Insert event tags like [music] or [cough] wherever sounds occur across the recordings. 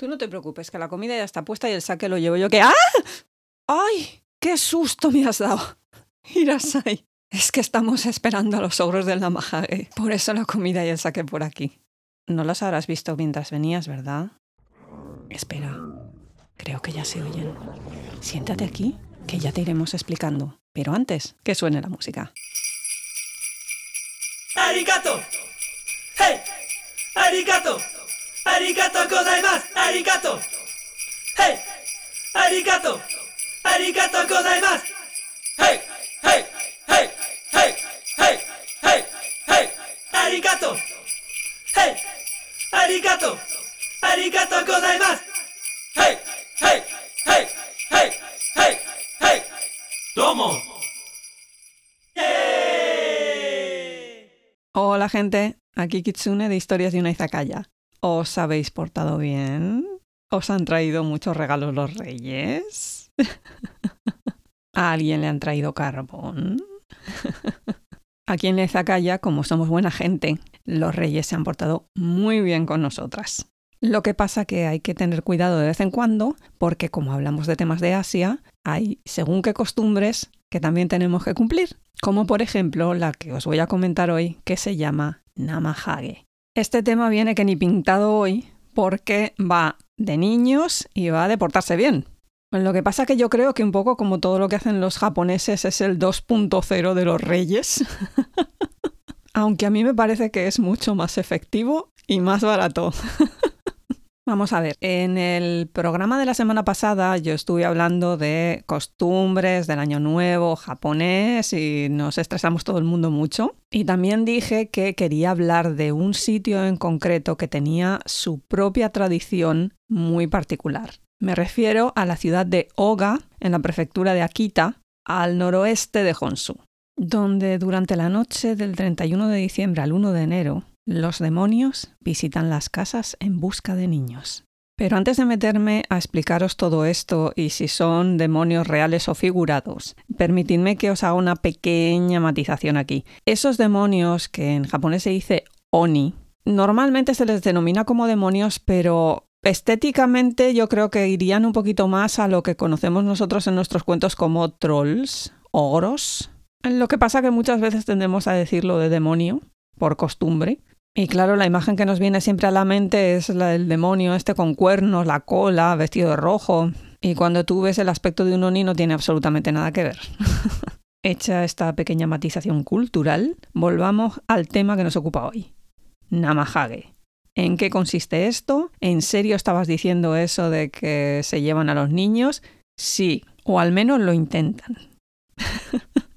Tú no te preocupes, que la comida ya está puesta y el saque lo llevo yo. que ¡Ah! ¡Ay! ¡Qué susto me has dado! [laughs] Irasai. Es que estamos esperando a los ogros del Namahage. Por eso la comida y el saque por aquí. No los habrás visto mientras venías, ¿verdad? Espera. Creo que ya se oyen. Siéntate aquí, que ya te iremos explicando. Pero antes, que suene la música. ¡Arigato! ¡Hey! ¡Arigato! ¡Arigato gozaimasu! ¡Arigato! ¡Hey! ¡Arigato! ¡Arigato gozaimasu! ¡Hey! ¡Hey! ¡Hey! ¡Hey! ¡Hey! ¡Hey! ¡Hey! ¡Arigato! ¡Hey! ¡Arigato! ¡Arigato gozaimasu! ¡Hey! ¡Hey! ¡Hey! ¡Hey! ¡Hey! ¡Hey! ¡Yay! Hola gente, aquí Kitsune de Historias de una Izakaya. ¿Os habéis portado bien? ¿Os han traído muchos regalos los reyes? ¿A alguien le han traído carbón? En la Izakaya, como somos buena gente, los reyes se han portado muy bien con nosotras. Lo que pasa que hay que tener cuidado de vez en cuando, porque como hablamos de temas de Asia, hay según qué costumbres que también tenemos que cumplir, como por ejemplo la que os voy a comentar hoy, que se llama Namahage. Este tema viene que ni pintado hoy, porque va de niños y va de portarse bien. Lo que pasa que yo creo que un poco como todo lo que hacen los japoneses es el 2.0 de los reyes. [laughs] Aunque a mí me parece que es mucho más efectivo y más barato. [laughs] Vamos a ver, en el programa de la semana pasada yo estuve hablando de costumbres del año nuevo japonés y nos estresamos todo el mundo mucho. Y también dije que quería hablar de un sitio en concreto que tenía su propia tradición muy particular. Me refiero a la ciudad de Oga, en la prefectura de Akita, al noroeste de Honshu, donde durante la noche del 31 de diciembre al 1 de enero los demonios visitan las casas en busca de niños. Pero antes de meterme a explicaros todo esto y si son demonios reales o figurados, permitidme que os haga una pequeña matización aquí. Esos demonios que en japonés se dice oni, normalmente se les denomina como demonios, pero estéticamente yo creo que irían un poquito más a lo que conocemos nosotros en nuestros cuentos como trolls, ogros. Lo que pasa que muchas veces tendemos a decirlo de demonio, por costumbre, y claro, la imagen que nos viene siempre a la mente es la del demonio este con cuernos, la cola, vestido de rojo. Y cuando tú ves el aspecto de un oni no tiene absolutamente nada que ver. [laughs] Hecha esta pequeña matización cultural, volvamos al tema que nos ocupa hoy. Namahage. ¿En qué consiste esto? ¿En serio estabas diciendo eso de que se llevan a los niños? Sí, o al menos lo intentan. [laughs]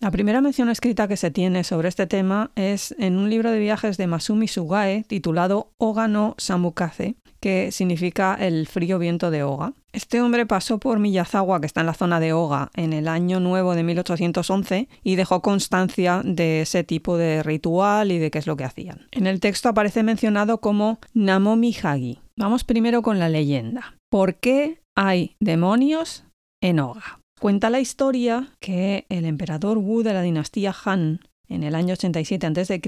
La primera mención escrita que se tiene sobre este tema es en un libro de viajes de Masumi Sugae titulado Oga no Samukaze, que significa el frío viento de Oga. Este hombre pasó por Miyazawa, que está en la zona de Oga, en el año nuevo de 1811 y dejó constancia de ese tipo de ritual y de qué es lo que hacían. En el texto aparece mencionado como Namomi Hagi. Vamos primero con la leyenda. ¿Por qué hay demonios en Oga? Cuenta la historia que el emperador Wu de la dinastía Han, en el año 87 a.C.,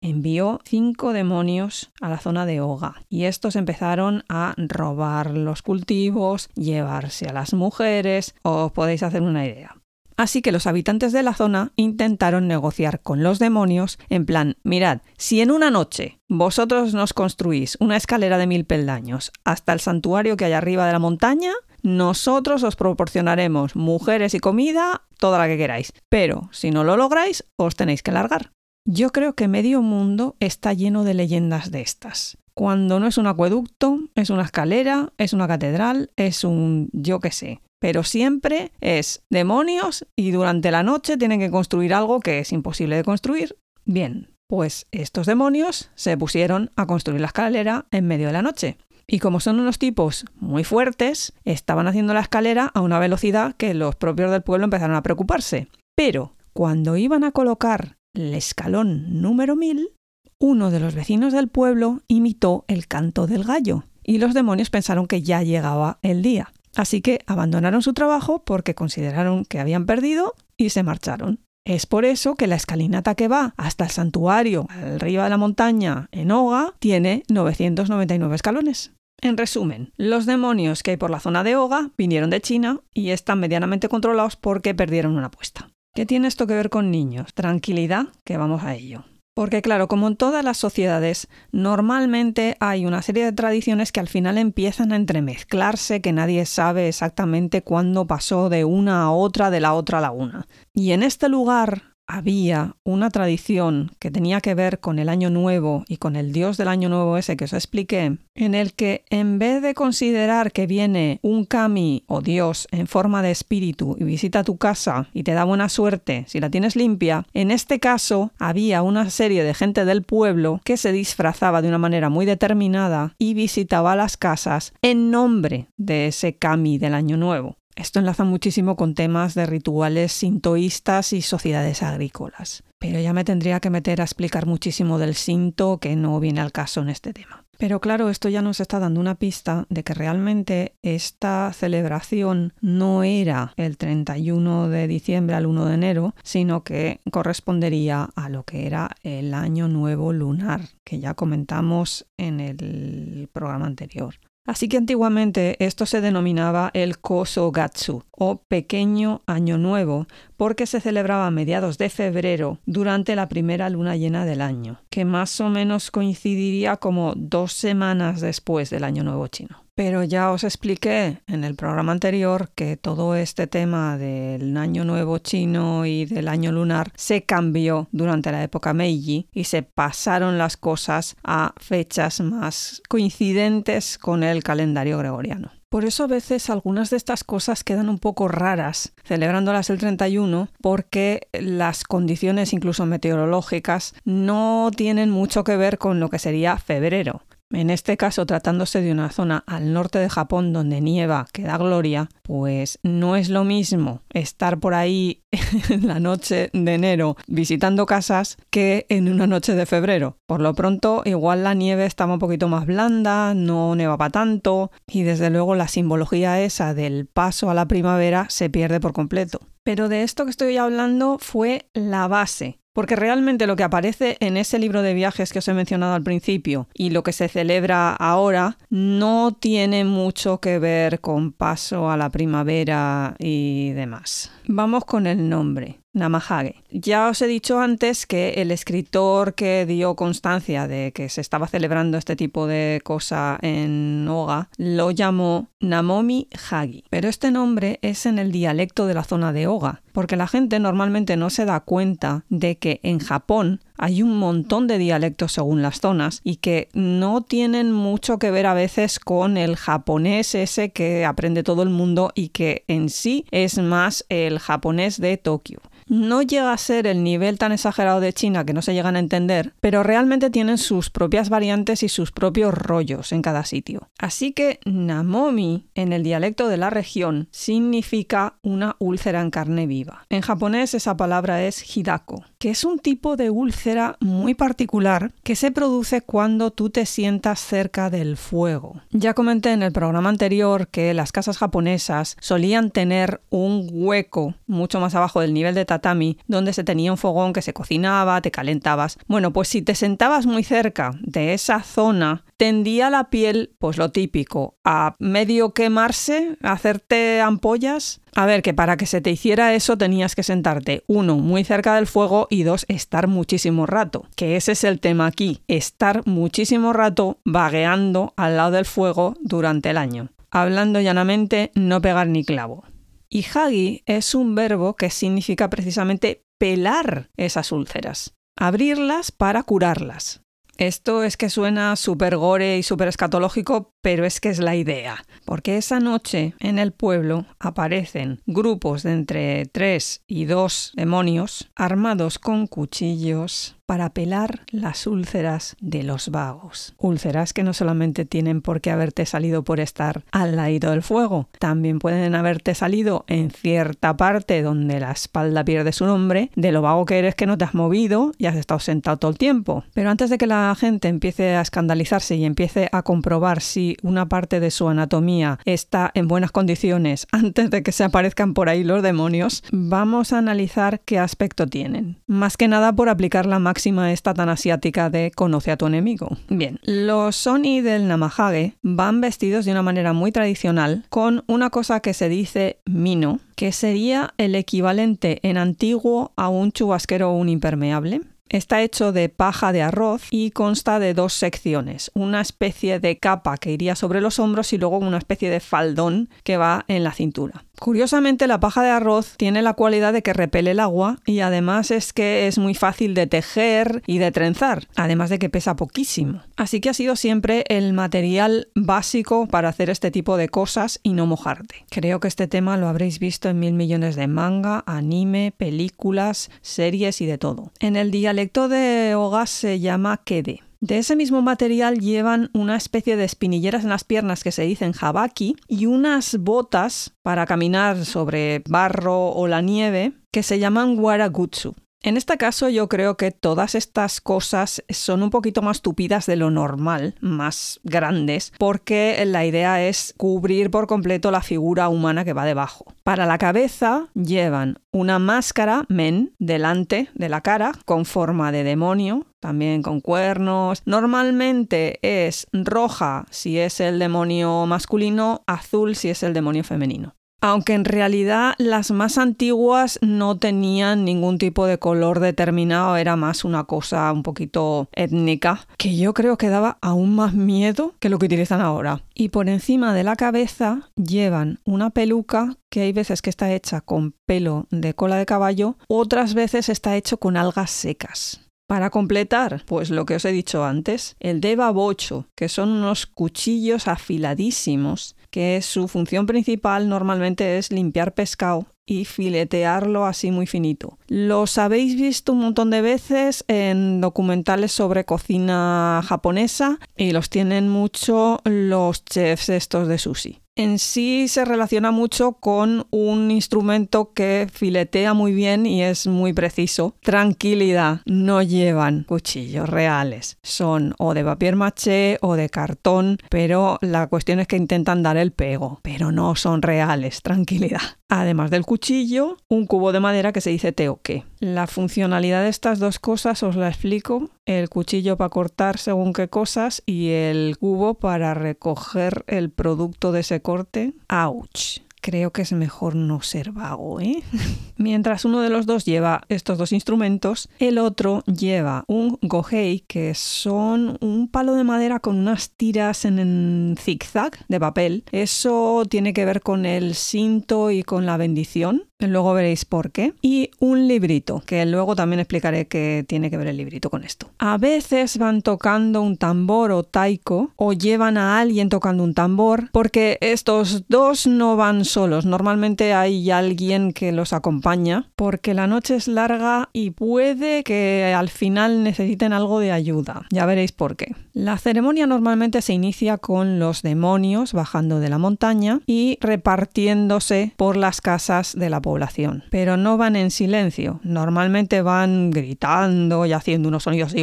envió cinco demonios a la zona de Oga y estos empezaron a robar los cultivos, llevarse a las mujeres, os podéis hacer una idea. Así que los habitantes de la zona intentaron negociar con los demonios en plan, mirad, si en una noche vosotros nos construís una escalera de mil peldaños hasta el santuario que hay arriba de la montaña, nosotros os proporcionaremos mujeres y comida, toda la que queráis. Pero si no lo lográis, os tenéis que largar. Yo creo que medio mundo está lleno de leyendas de estas. Cuando no es un acueducto, es una escalera, es una catedral, es un yo qué sé. Pero siempre es demonios y durante la noche tienen que construir algo que es imposible de construir. Bien, pues estos demonios se pusieron a construir la escalera en medio de la noche. Y como son unos tipos muy fuertes, estaban haciendo la escalera a una velocidad que los propios del pueblo empezaron a preocuparse. Pero cuando iban a colocar el escalón número 1000, uno de los vecinos del pueblo imitó el canto del gallo y los demonios pensaron que ya llegaba el día. Así que abandonaron su trabajo porque consideraron que habían perdido y se marcharon. Es por eso que la escalinata que va hasta el santuario, arriba de la montaña, en Oga, tiene 999 escalones. En resumen, los demonios que hay por la zona de Oga vinieron de China y están medianamente controlados porque perdieron una apuesta. ¿Qué tiene esto que ver con niños? Tranquilidad, que vamos a ello. Porque claro, como en todas las sociedades, normalmente hay una serie de tradiciones que al final empiezan a entremezclarse, que nadie sabe exactamente cuándo pasó de una a otra, de la otra a la una. Y en este lugar había una tradición que tenía que ver con el año nuevo y con el dios del año nuevo ese que os expliqué, en el que en vez de considerar que viene un kami o dios en forma de espíritu y visita tu casa y te da buena suerte si la tienes limpia, en este caso había una serie de gente del pueblo que se disfrazaba de una manera muy determinada y visitaba las casas en nombre de ese kami del año nuevo. Esto enlaza muchísimo con temas de rituales sintoístas y sociedades agrícolas. Pero ya me tendría que meter a explicar muchísimo del sinto que no viene al caso en este tema. Pero claro, esto ya nos está dando una pista de que realmente esta celebración no era el 31 de diciembre al 1 de enero, sino que correspondería a lo que era el año nuevo lunar, que ya comentamos en el programa anterior. Así que antiguamente esto se denominaba el Kosogatsu o pequeño año nuevo porque se celebraba a mediados de febrero durante la primera luna llena del año, que más o menos coincidiría como dos semanas después del año nuevo chino. Pero ya os expliqué en el programa anterior que todo este tema del año nuevo chino y del año lunar se cambió durante la época Meiji y se pasaron las cosas a fechas más coincidentes con el calendario gregoriano. Por eso a veces algunas de estas cosas quedan un poco raras celebrándolas el 31 porque las condiciones incluso meteorológicas no tienen mucho que ver con lo que sería febrero. En este caso, tratándose de una zona al norte de Japón donde nieva, que da gloria, pues no es lo mismo estar por ahí en [laughs] la noche de enero visitando casas que en una noche de febrero. Por lo pronto, igual la nieve estaba un poquito más blanda, no nevaba tanto y desde luego la simbología esa del paso a la primavera se pierde por completo. Pero de esto que estoy hablando fue la base, porque realmente lo que aparece en ese libro de viajes que os he mencionado al principio y lo que se celebra ahora no tiene mucho que ver con paso a la primavera y demás. Vamos con el nombre. Namahage. Ya os he dicho antes que el escritor que dio constancia de que se estaba celebrando este tipo de cosa en Oga lo llamó Namomi Hagi. Pero este nombre es en el dialecto de la zona de Oga, porque la gente normalmente no se da cuenta de que en Japón hay un montón de dialectos según las zonas y que no tienen mucho que ver a veces con el japonés ese que aprende todo el mundo y que en sí es más el japonés de Tokio no llega a ser el nivel tan exagerado de China que no se llegan a entender, pero realmente tienen sus propias variantes y sus propios rollos en cada sitio. Así que Namomi, en el dialecto de la región, significa una úlcera en carne viva. En japonés esa palabra es hidako, que es un tipo de úlcera muy particular que se produce cuando tú te sientas cerca del fuego. Ya comenté en el programa anterior que las casas japonesas solían tener un hueco mucho más abajo del nivel de tatami donde se tenía un fogón que se cocinaba, te calentabas. Bueno, pues si te sentabas muy cerca de esa zona, tendía la piel, pues lo típico, a medio quemarse, a hacerte ampollas. A ver, que para que se te hiciera eso tenías que sentarte, uno, muy cerca del fuego y dos, estar muchísimo rato. Que ese es el tema aquí, estar muchísimo rato vagueando al lado del fuego durante el año. Hablando llanamente, no pegar ni clavo. Y hagi es un verbo que significa precisamente pelar esas úlceras, abrirlas para curarlas. Esto es que suena súper gore y súper escatológico, pero es que es la idea. Porque esa noche en el pueblo aparecen grupos de entre tres y dos demonios armados con cuchillos, para pelar las úlceras de los vagos. Úlceras que no solamente tienen por qué haberte salido por estar al lado del fuego, también pueden haberte salido en cierta parte donde la espalda pierde su nombre, de lo vago que eres que no te has movido y has estado sentado todo el tiempo. Pero antes de que la gente empiece a escandalizarse y empiece a comprobar si una parte de su anatomía está en buenas condiciones [laughs] antes de que se aparezcan por ahí los demonios, vamos a analizar qué aspecto tienen. Más que nada por aplicar la máxima esta tan asiática de conoce a tu enemigo. Bien, los Sony del Namahage van vestidos de una manera muy tradicional con una cosa que se dice mino, que sería el equivalente en antiguo a un chubasquero o un impermeable. Está hecho de paja de arroz y consta de dos secciones, una especie de capa que iría sobre los hombros y luego una especie de faldón que va en la cintura. Curiosamente, la paja de arroz tiene la cualidad de que repele el agua y además es que es muy fácil de tejer y de trenzar, además de que pesa poquísimo. Así que ha sido siempre el material básico para hacer este tipo de cosas y no mojarte. Creo que este tema lo habréis visto en mil millones de manga, anime, películas, series y de todo. En el dialecto de Oga se llama kede. De ese mismo material llevan una especie de espinilleras en las piernas que se dicen habaki y unas botas para caminar sobre barro o la nieve que se llaman waragutsu. En este caso yo creo que todas estas cosas son un poquito más tupidas de lo normal, más grandes, porque la idea es cubrir por completo la figura humana que va debajo. Para la cabeza llevan una máscara men delante de la cara con forma de demonio, también con cuernos. Normalmente es roja si es el demonio masculino, azul si es el demonio femenino aunque en realidad las más antiguas no tenían ningún tipo de color determinado, era más una cosa un poquito étnica, que yo creo que daba aún más miedo que lo que utilizan ahora. Y por encima de la cabeza llevan una peluca que hay veces que está hecha con pelo de cola de caballo, otras veces está hecho con algas secas. Para completar, pues lo que os he dicho antes, el deva bocho, que son unos cuchillos afiladísimos que su función principal normalmente es limpiar pescado y filetearlo así muy finito. Los habéis visto un montón de veces en documentales sobre cocina japonesa y los tienen mucho los chefs estos de sushi en sí se relaciona mucho con un instrumento que filetea muy bien y es muy preciso. Tranquilidad, no llevan cuchillos reales. Son o de papier maché o de cartón, pero la cuestión es que intentan dar el pego, pero no son reales. Tranquilidad. Además del cuchillo, un cubo de madera que se dice teoque. La funcionalidad de estas dos cosas os la explico. El cuchillo para cortar según qué cosas y el cubo para recoger el producto de ese corte. ¡Auch! Creo que es mejor no ser vago, ¿eh? [laughs] Mientras uno de los dos lleva estos dos instrumentos, el otro lleva un gohei, que son un palo de madera con unas tiras en zigzag de papel. Eso tiene que ver con el cinto y con la bendición. Luego veréis por qué. Y un librito, que luego también explicaré qué tiene que ver el librito con esto. A veces van tocando un tambor o taiko o llevan a alguien tocando un tambor porque estos dos no van solos. Normalmente hay alguien que los acompaña porque la noche es larga y puede que al final necesiten algo de ayuda. Ya veréis por qué. La ceremonia normalmente se inicia con los demonios bajando de la montaña y repartiéndose por las casas de la población. Pero no van en silencio, normalmente van gritando y haciendo unos sonidos así,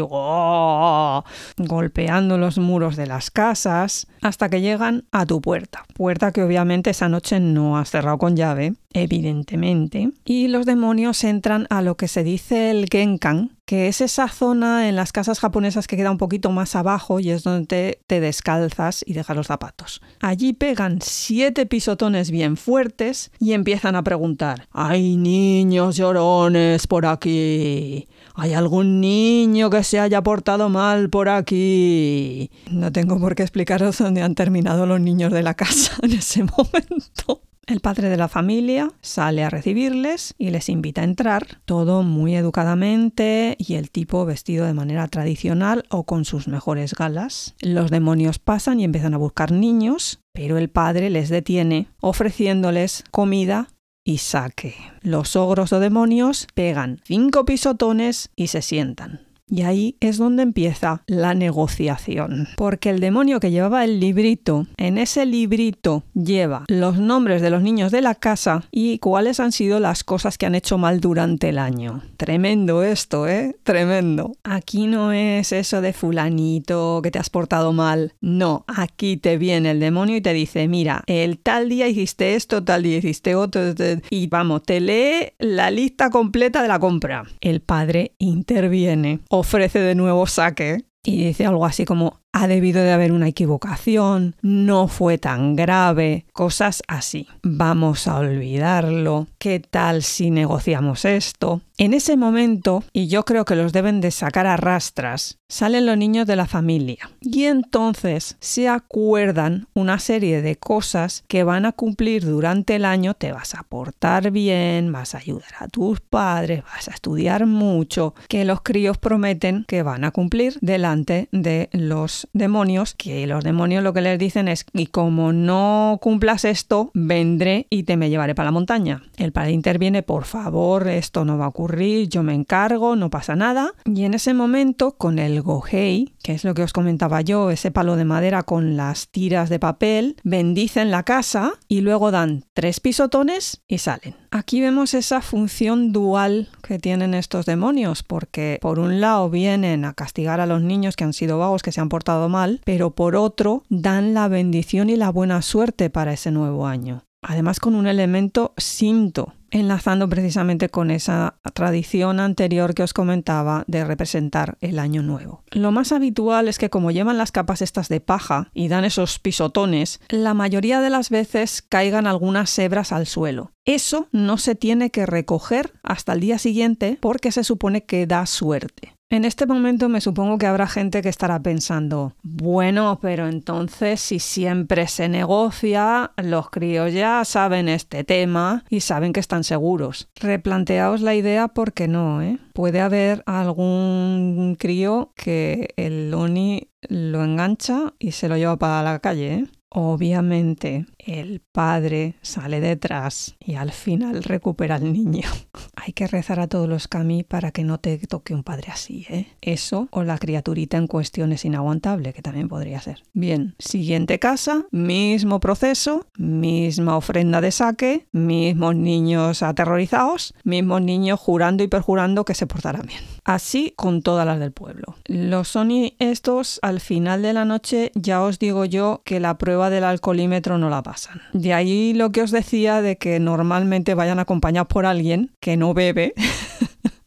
golpeando los muros de las casas hasta que llegan a tu puerta. Puerta que obviamente esa noche no has cerrado con llave, evidentemente. Y los demonios entran a lo que se dice el Genkan, que es esa zona en las casas japonesas que queda un poquito más abajo y es donde te descalzas y dejas los zapatos. Allí pegan siete pisotones bien fuertes y empiezan a preguntar, ¿hay niños llorones por aquí? ¿Hay algún niño que se haya portado mal por aquí? No tengo por qué explicaros dónde han terminado los niños de la casa [laughs] en ese momento. El padre de la familia sale a recibirles y les invita a entrar, todo muy educadamente y el tipo vestido de manera tradicional o con sus mejores galas. Los demonios pasan y empiezan a buscar niños, pero el padre les detiene ofreciéndoles comida y saque. Los ogros o demonios pegan cinco pisotones y se sientan. Y ahí es donde empieza la negociación. Porque el demonio que llevaba el librito, en ese librito lleva los nombres de los niños de la casa y cuáles han sido las cosas que han hecho mal durante el año. Tremendo esto, ¿eh? Tremendo. Aquí no es eso de fulanito que te has portado mal. No, aquí te viene el demonio y te dice, mira, el tal día hiciste esto, tal día hiciste otro, y vamos, te lee la lista completa de la compra. El padre interviene, ofrece de nuevo saque y dice algo así como, ha debido de haber una equivocación, no fue tan grave, cosas así. Vamos a olvidarlo. ¿Qué tal si negociamos esto? En ese momento, y yo creo que los deben de sacar a rastras, salen los niños de la familia y entonces se acuerdan una serie de cosas que van a cumplir durante el año. Te vas a portar bien, vas a ayudar a tus padres, vas a estudiar mucho, que los críos prometen que van a cumplir delante de los demonios, que los demonios lo que les dicen es, y como no cumplas esto, vendré y te me llevaré para la montaña. El padre interviene, por favor, esto no va a ocurrir, yo me encargo, no pasa nada. Y en ese momento, con el gohei, que es lo que os comentaba yo, ese palo de madera con las tiras de papel, bendicen la casa y luego dan tres pisotones y salen. Aquí vemos esa función dual que tienen estos demonios, porque por un lado vienen a castigar a los niños que han sido vagos, que se han portado mal, pero por otro dan la bendición y la buena suerte para ese nuevo año. Además con un elemento cinto, enlazando precisamente con esa tradición anterior que os comentaba de representar el año nuevo. Lo más habitual es que como llevan las capas estas de paja y dan esos pisotones, la mayoría de las veces caigan algunas hebras al suelo. Eso no se tiene que recoger hasta el día siguiente porque se supone que da suerte. En este momento me supongo que habrá gente que estará pensando, bueno, pero entonces si siempre se negocia, los críos ya saben este tema y saben que están seguros. Replanteaos la idea porque no, ¿eh? Puede haber algún crío que el Oni lo engancha y se lo lleva para la calle, ¿eh? Obviamente el padre sale detrás y al final recupera al niño. [laughs] Hay que rezar a todos los kami para que no te toque un padre así, ¿eh? Eso o la criaturita en cuestión es inaguantable, que también podría ser. Bien, siguiente casa, mismo proceso, misma ofrenda de saque, mismos niños aterrorizados, mismos niños jurando y perjurando que se portarán bien. Así con todas las del pueblo. Los Sony estos al final de la noche ya os digo yo que la prueba del alcoholímetro no la pasan. De ahí lo que os decía de que normalmente vayan acompañados por alguien que no bebe. [laughs]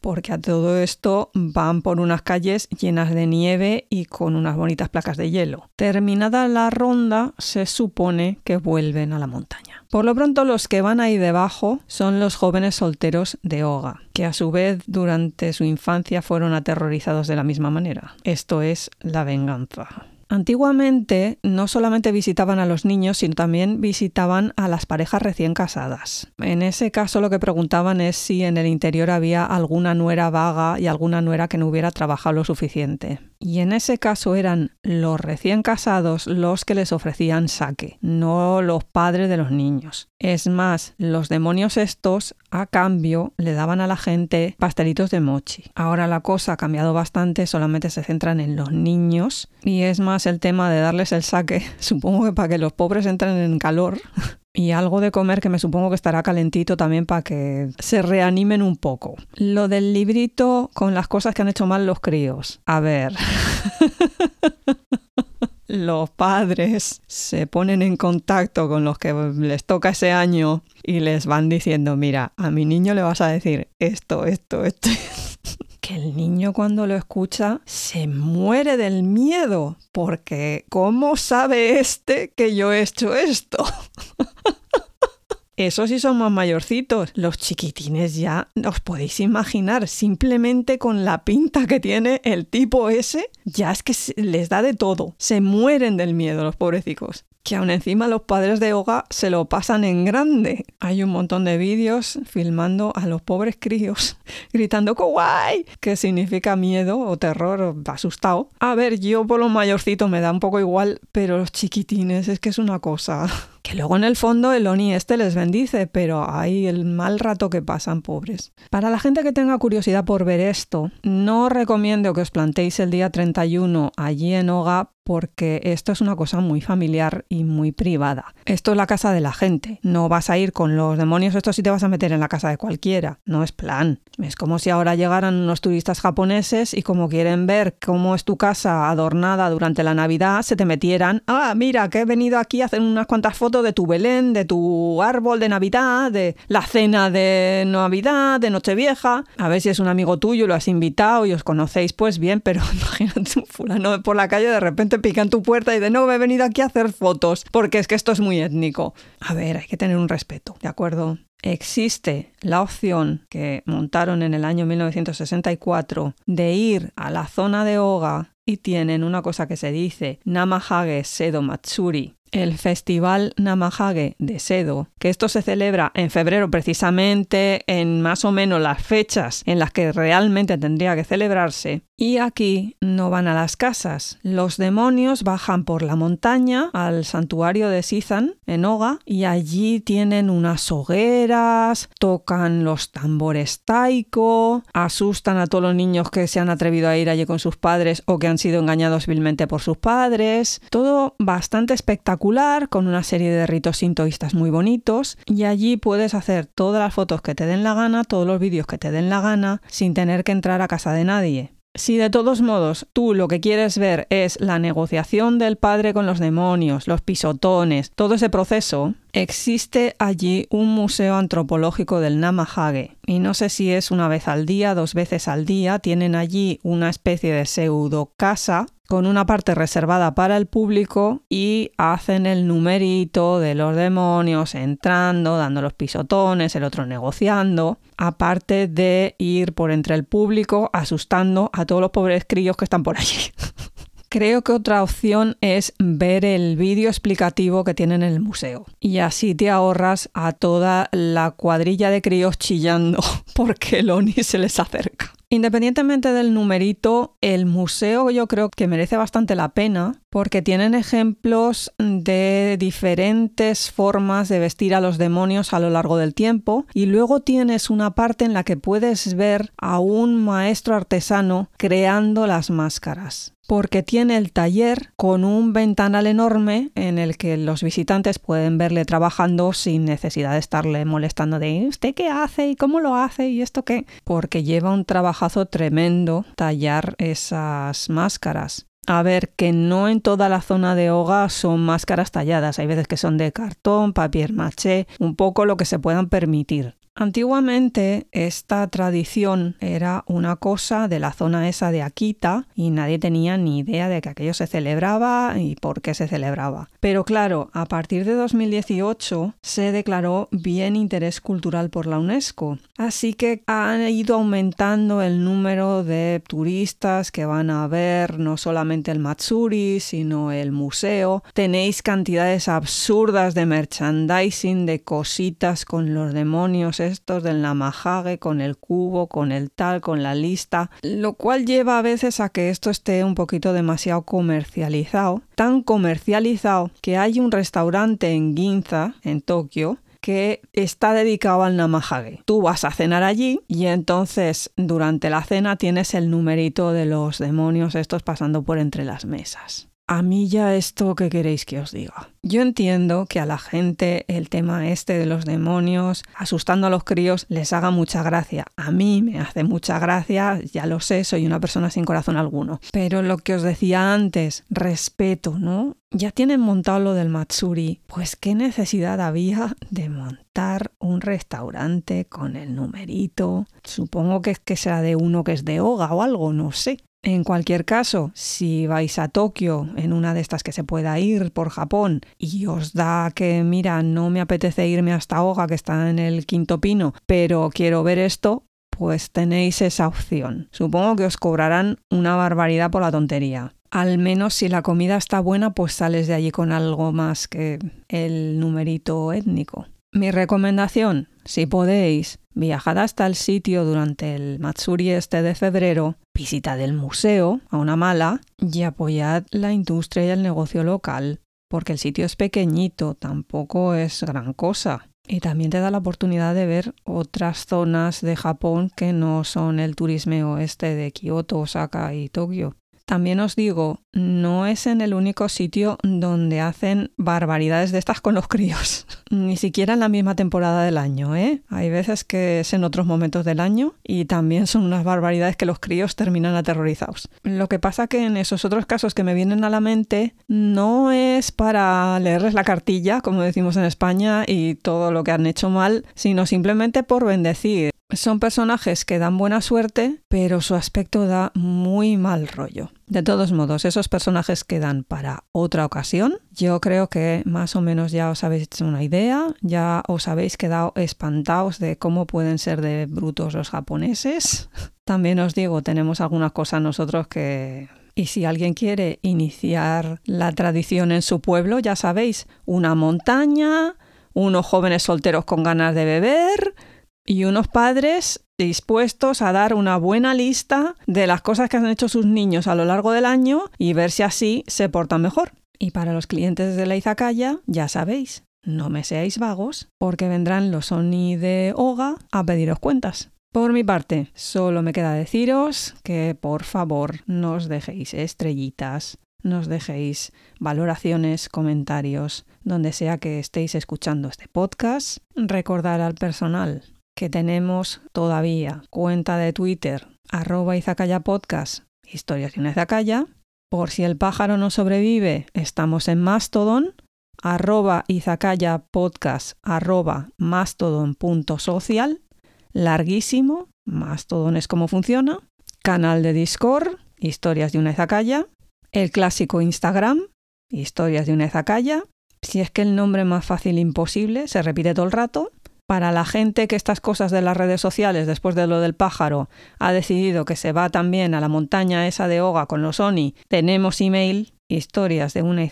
porque a todo esto van por unas calles llenas de nieve y con unas bonitas placas de hielo. Terminada la ronda, se supone que vuelven a la montaña. Por lo pronto los que van ahí debajo son los jóvenes solteros de Oga, que a su vez durante su infancia fueron aterrorizados de la misma manera. Esto es la venganza. Antiguamente no solamente visitaban a los niños, sino también visitaban a las parejas recién casadas. En ese caso lo que preguntaban es si en el interior había alguna nuera vaga y alguna nuera que no hubiera trabajado lo suficiente. Y en ese caso eran los recién casados los que les ofrecían saque, no los padres de los niños. Es más, los demonios estos a cambio le daban a la gente pastelitos de mochi. Ahora la cosa ha cambiado bastante, solamente se centran en los niños y es más el tema de darles el saque, [laughs] supongo que para que los pobres entren en calor [laughs] y algo de comer que me supongo que estará calentito también para que se reanimen un poco. Lo del librito con las cosas que han hecho mal los críos. A ver. [laughs] los padres se ponen en contacto con los que les toca ese año y les van diciendo, mira, a mi niño le vas a decir esto, esto, esto. Que el niño cuando lo escucha se muere del miedo, porque ¿cómo sabe este que yo he hecho esto? [laughs] Esos sí son más mayorcitos. Los chiquitines ya os podéis imaginar, simplemente con la pinta que tiene el tipo ese, ya es que les da de todo. Se mueren del miedo los pobrecicos que aún encima los padres de Oga se lo pasan en grande. Hay un montón de vídeos filmando a los pobres críos [laughs] gritando ¡Kawaii! que significa miedo o terror o asustado. A ver, yo por los mayorcitos me da un poco igual, pero los chiquitines es que es una cosa [laughs] Que luego en el fondo el Oni este les bendice, pero hay el mal rato que pasan, pobres. Para la gente que tenga curiosidad por ver esto, no recomiendo que os plantéis el día 31 allí en Oga porque esto es una cosa muy familiar y muy privada. Esto es la casa de la gente. No vas a ir con los demonios, esto sí te vas a meter en la casa de cualquiera. No es plan. Es como si ahora llegaran unos turistas japoneses y como quieren ver cómo es tu casa adornada durante la Navidad, se te metieran, ah, mira, que he venido aquí a hacer unas cuantas fotos de tu Belén, de tu árbol de Navidad, de la cena de Navidad, de Nochevieja. A ver si es un amigo tuyo, lo has invitado y os conocéis, pues bien, pero [laughs] imagínate un fulano por la calle de repente pican tu puerta y de no, he venido aquí a hacer fotos, porque es que esto es muy étnico. A ver, hay que tener un respeto, ¿de acuerdo? Existe la opción que montaron en el año 1964 de ir a la zona de Oga y tienen una cosa que se dice Namahage Sedo Matsuri, el Festival Namahage de Sedo, que esto se celebra en febrero precisamente en más o menos las fechas en las que realmente tendría que celebrarse. Y aquí no van a las casas. Los demonios bajan por la montaña al santuario de Sizan en Oga y allí tienen unas hogueras, tocan los tambores taiko, asustan a todos los niños que se han atrevido a ir allí con sus padres o que han sido engañados vilmente por sus padres. Todo bastante espectacular con una serie de ritos sintoístas muy bonitos y allí puedes hacer todas las fotos que te den la gana, todos los vídeos que te den la gana, sin tener que entrar a casa de nadie. Si de todos modos tú lo que quieres ver es la negociación del padre con los demonios, los pisotones, todo ese proceso, existe allí un museo antropológico del Namahage. Y no sé si es una vez al día, dos veces al día, tienen allí una especie de pseudo casa con una parte reservada para el público y hacen el numerito de los demonios entrando, dando los pisotones, el otro negociando, aparte de ir por entre el público asustando a todos los pobres críos que están por allí. [laughs] Creo que otra opción es ver el vídeo explicativo que tienen en el museo. Y así te ahorras a toda la cuadrilla de críos chillando [laughs] porque el Oni se les acerca. Independientemente del numerito, el museo yo creo que merece bastante la pena porque tienen ejemplos de diferentes formas de vestir a los demonios a lo largo del tiempo y luego tienes una parte en la que puedes ver a un maestro artesano creando las máscaras porque tiene el taller con un ventanal enorme en el que los visitantes pueden verle trabajando sin necesidad de estarle molestando de ¿usted qué hace? ¿y cómo lo hace? ¿y esto qué? Porque lleva un trabajazo tremendo tallar esas máscaras. A ver, que no en toda la zona de Oga son máscaras talladas, hay veces que son de cartón, papier maché, un poco lo que se puedan permitir. Antiguamente esta tradición era una cosa de la zona esa de Akita y nadie tenía ni idea de que aquello se celebraba y por qué se celebraba. Pero claro, a partir de 2018 se declaró bien interés cultural por la UNESCO, así que ha ido aumentando el número de turistas que van a ver no solamente el Matsuri, sino el museo. Tenéis cantidades absurdas de merchandising, de cositas con los demonios estos del Namahage, con el cubo, con el tal, con la lista, lo cual lleva a veces a que esto esté un poquito demasiado comercializado, tan comercializado que hay un restaurante en Ginza, en Tokio, que está dedicado al Namahage. Tú vas a cenar allí y entonces durante la cena tienes el numerito de los demonios estos pasando por entre las mesas. A mí ya esto, ¿qué queréis que os diga? Yo entiendo que a la gente el tema este de los demonios, asustando a los críos, les haga mucha gracia. A mí me hace mucha gracia, ya lo sé, soy una persona sin corazón alguno. Pero lo que os decía antes, respeto, ¿no? Ya tienen montado lo del Matsuri, pues qué necesidad había de montar un restaurante con el numerito. Supongo que es que sea de uno que es de Oga o algo, no sé. En cualquier caso, si vais a Tokio en una de estas que se pueda ir por Japón y os da que, mira, no me apetece irme hasta Oga, que está en el quinto pino, pero quiero ver esto, pues tenéis esa opción. Supongo que os cobrarán una barbaridad por la tontería. Al menos si la comida está buena, pues sales de allí con algo más que el numerito étnico. Mi recomendación, si podéis, viajad hasta el sitio durante el Matsuri este de febrero, visitad el museo a una mala y apoyad la industria y el negocio local. porque el sitio es pequeñito, tampoco es gran cosa. Y también te da la oportunidad de ver otras zonas de Japón que no son el turismo oeste de Kioto, Osaka y Tokio. También os digo, no es en el único sitio donde hacen barbaridades de estas con los críos. [laughs] Ni siquiera en la misma temporada del año, ¿eh? Hay veces que es en otros momentos del año y también son unas barbaridades que los críos terminan aterrorizados. Lo que pasa que en esos otros casos que me vienen a la mente no es para leerles la cartilla, como decimos en España, y todo lo que han hecho mal, sino simplemente por bendecir. Son personajes que dan buena suerte, pero su aspecto da muy mal rollo. De todos modos, esos personajes quedan para otra ocasión. Yo creo que más o menos ya os habéis hecho una idea, ya os habéis quedado espantados de cómo pueden ser de brutos los japoneses. [laughs] También os digo, tenemos algunas cosas nosotros que y si alguien quiere iniciar la tradición en su pueblo, ya sabéis, una montaña, unos jóvenes solteros con ganas de beber, y unos padres dispuestos a dar una buena lista de las cosas que han hecho sus niños a lo largo del año y ver si así se portan mejor. Y para los clientes de la Izakaya, ya sabéis, no me seáis vagos, porque vendrán los Oni de Oga a pediros cuentas. Por mi parte, solo me queda deciros que por favor nos dejéis estrellitas, nos dejéis valoraciones, comentarios, donde sea que estéis escuchando este podcast. Recordar al personal que tenemos todavía. Cuenta de Twitter, arroba Izakaya Podcast, historias de una Izakaya. Por si el pájaro no sobrevive, estamos en Mastodon, arroba Izakaya Podcast, arroba mastodon.social, larguísimo, Mastodon es como funciona, canal de Discord, historias de una Izakaya, el clásico Instagram, historias de una Izakaya, si es que el nombre más fácil imposible, se repite todo el rato, para la gente que estas cosas de las redes sociales, después de lo del pájaro, ha decidido que se va también a la montaña esa de Oga con los Oni, tenemos email historias de una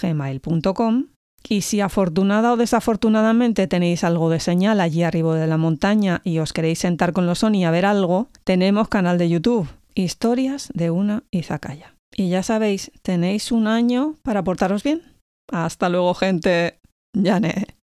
gmail.com y si afortunada o desafortunadamente tenéis algo de señal allí arriba de la montaña y os queréis sentar con los Oni a ver algo, tenemos canal de YouTube, Historias de una Izakaya. Y ya sabéis, tenéis un año para portaros bien. Hasta luego, gente. Yané.